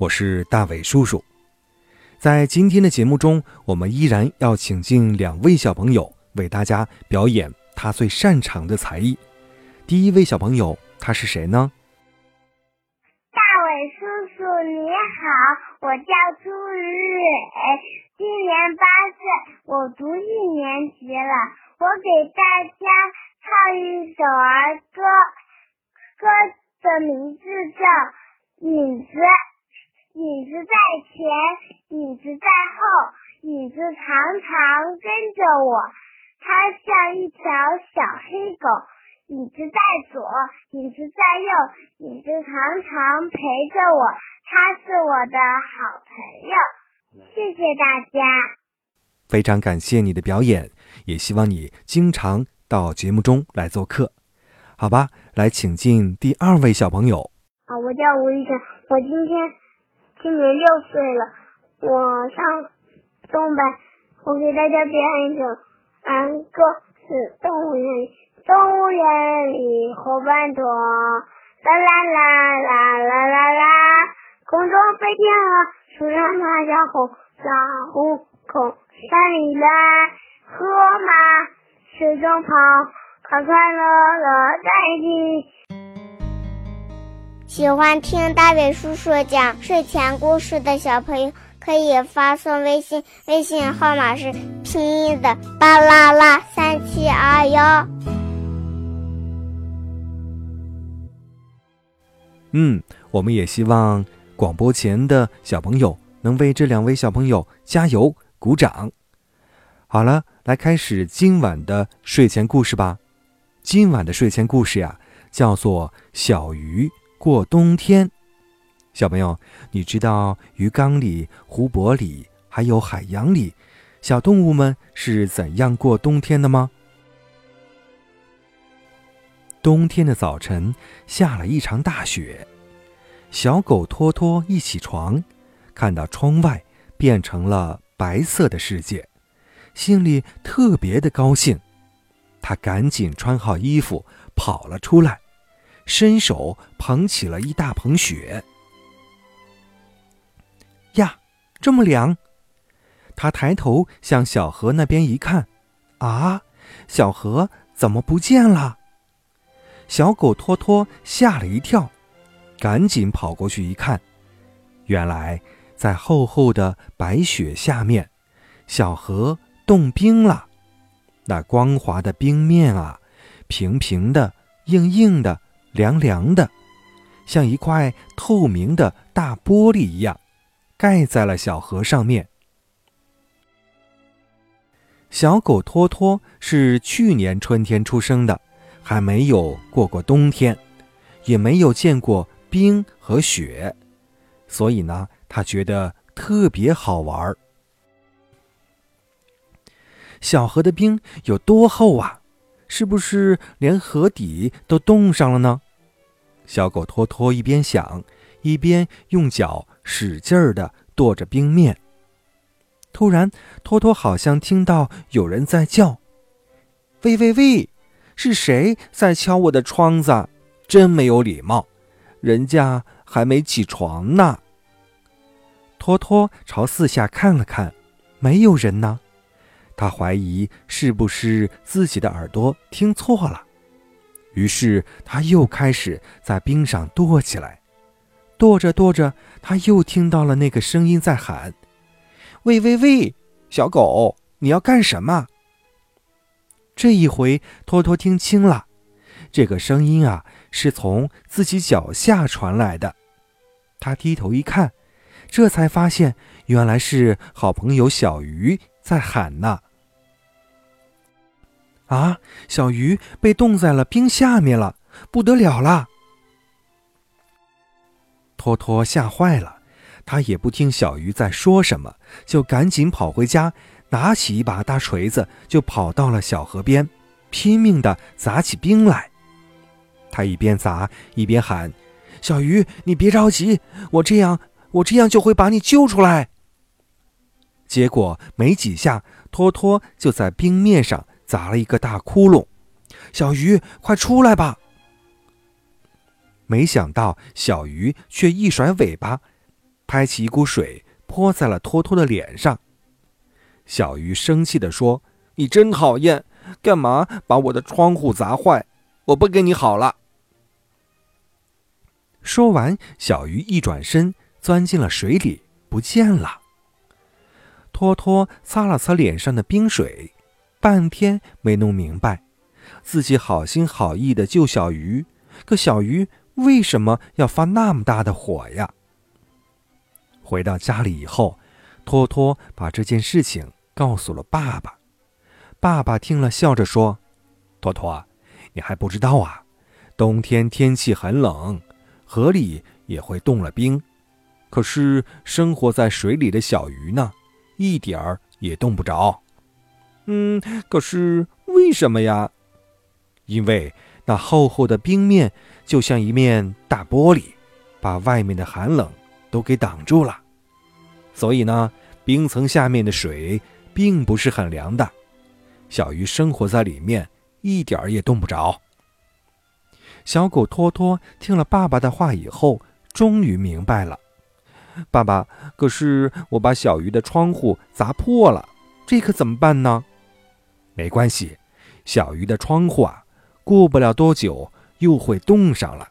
我是大伟叔叔，在今天的节目中，我们依然要请进两位小朋友为大家表演他最擅长的才艺。第一位小朋友他是谁呢？大伟叔叔你好，我叫朱雨蕊，今年八岁，我读一年级了。我给大家唱一首儿歌，歌的名字叫《影子》。影子在前，影子在后，影子常常跟着我。它像一条小黑狗。影子在左，影子在右，影子常常陪着我。它是我的好朋友。谢谢大家。非常感谢你的表演，也希望你经常到节目中来做客。好吧，来请进第二位小朋友。啊，我叫吴一晨，我今天。今年六岁了，我上东北，我给大家表演一首儿歌，是动物园，动物园里伙伴多，啦啦啦啦啦啦啦，空中飞天鹅，树上爬小虎，小虎空山里来，河马水中跑，快快乐乐在一起。喜欢听大伟叔叔讲睡前故事的小朋友，可以发送微信，微信号码是拼音的巴啦啦三七二幺。嗯，我们也希望广播前的小朋友能为这两位小朋友加油鼓掌。好了，来开始今晚的睡前故事吧。今晚的睡前故事呀，叫做《小鱼》。过冬天，小朋友，你知道鱼缸里、湖泊里还有海洋里，小动物们是怎样过冬天的吗？冬天的早晨下了一场大雪，小狗托托一起床，看到窗外变成了白色的世界，心里特别的高兴，他赶紧穿好衣服跑了出来。伸手捧起了一大捧雪，呀，这么凉！他抬头向小河那边一看，啊，小河怎么不见了？小狗托托吓了一跳，赶紧跑过去一看，原来在厚厚的白雪下面，小河冻冰了。那光滑的冰面啊，平平的，硬硬的。凉凉的，像一块透明的大玻璃一样，盖在了小河上面。小狗托托是去年春天出生的，还没有过过冬天，也没有见过冰和雪，所以呢，他觉得特别好玩。小河的冰有多厚啊？是不是连河底都冻上了呢？小狗托托一边想，一边用脚使劲儿地跺着冰面。突然，托托好像听到有人在叫：“喂喂喂，是谁在敲我的窗子？真没有礼貌，人家还没起床呢。”托托朝四下看了看，没有人呢。他怀疑是不是自己的耳朵听错了，于是他又开始在冰上跺起来。跺着跺着，他又听到了那个声音在喊：“喂喂喂，小狗，你要干什么？”这一回，托托听清了，这个声音啊是从自己脚下传来的。他低头一看，这才发现原来是好朋友小鱼在喊呢。啊！小鱼被冻在了冰下面了，不得了了！托托吓坏了，他也不听小鱼在说什么，就赶紧跑回家，拿起一把大锤子，就跑到了小河边，拼命地砸起冰来。他一边砸一边喊：“小鱼，你别着急，我这样，我这样就会把你救出来。”结果没几下，托托就在冰面上砸了一个大窟窿。小鱼，快出来吧！没想到小鱼却一甩尾巴，拍起一股水泼在了托托的脸上。小鱼生气地说：“你真讨厌，干嘛把我的窗户砸坏？我不跟你好了。”说完，小鱼一转身钻进了水里，不见了。托托擦了擦脸上的冰水，半天没弄明白，自己好心好意的救小鱼，可小鱼为什么要发那么大的火呀？回到家里以后，托托把这件事情告诉了爸爸。爸爸听了，笑着说：“托托，你还不知道啊，冬天天气很冷。”河里也会冻了冰，可是生活在水里的小鱼呢，一点儿也冻不着。嗯，可是为什么呀？因为那厚厚的冰面就像一面大玻璃，把外面的寒冷都给挡住了。所以呢，冰层下面的水并不是很凉的，小鱼生活在里面，一点儿也冻不着。小狗托托听了爸爸的话以后，终于明白了。爸爸，可是我把小鱼的窗户砸破了，这可怎么办呢？没关系，小鱼的窗户啊，过不了多久又会冻上了。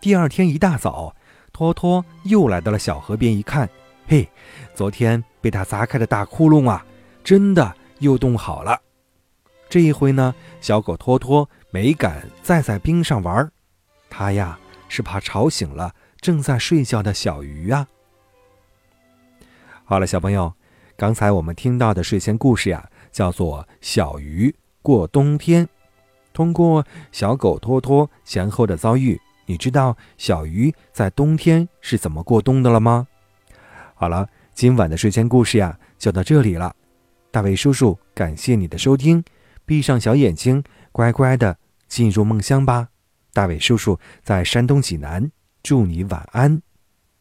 第二天一大早，托托又来到了小河边，一看，嘿，昨天被他砸开的大窟窿啊，真的又冻好了。这一回呢，小狗托托。没敢再在冰上玩，他呀是怕吵醒了正在睡觉的小鱼啊。好了，小朋友，刚才我们听到的睡前故事呀，叫做《小鱼过冬天》。通过小狗托托前后的遭遇，你知道小鱼在冬天是怎么过冬的了吗？好了，今晚的睡前故事呀，就到这里了。大卫叔叔，感谢你的收听。闭上小眼睛，乖乖的。进入梦乡吧，大伟叔叔在山东济南，祝你晚安。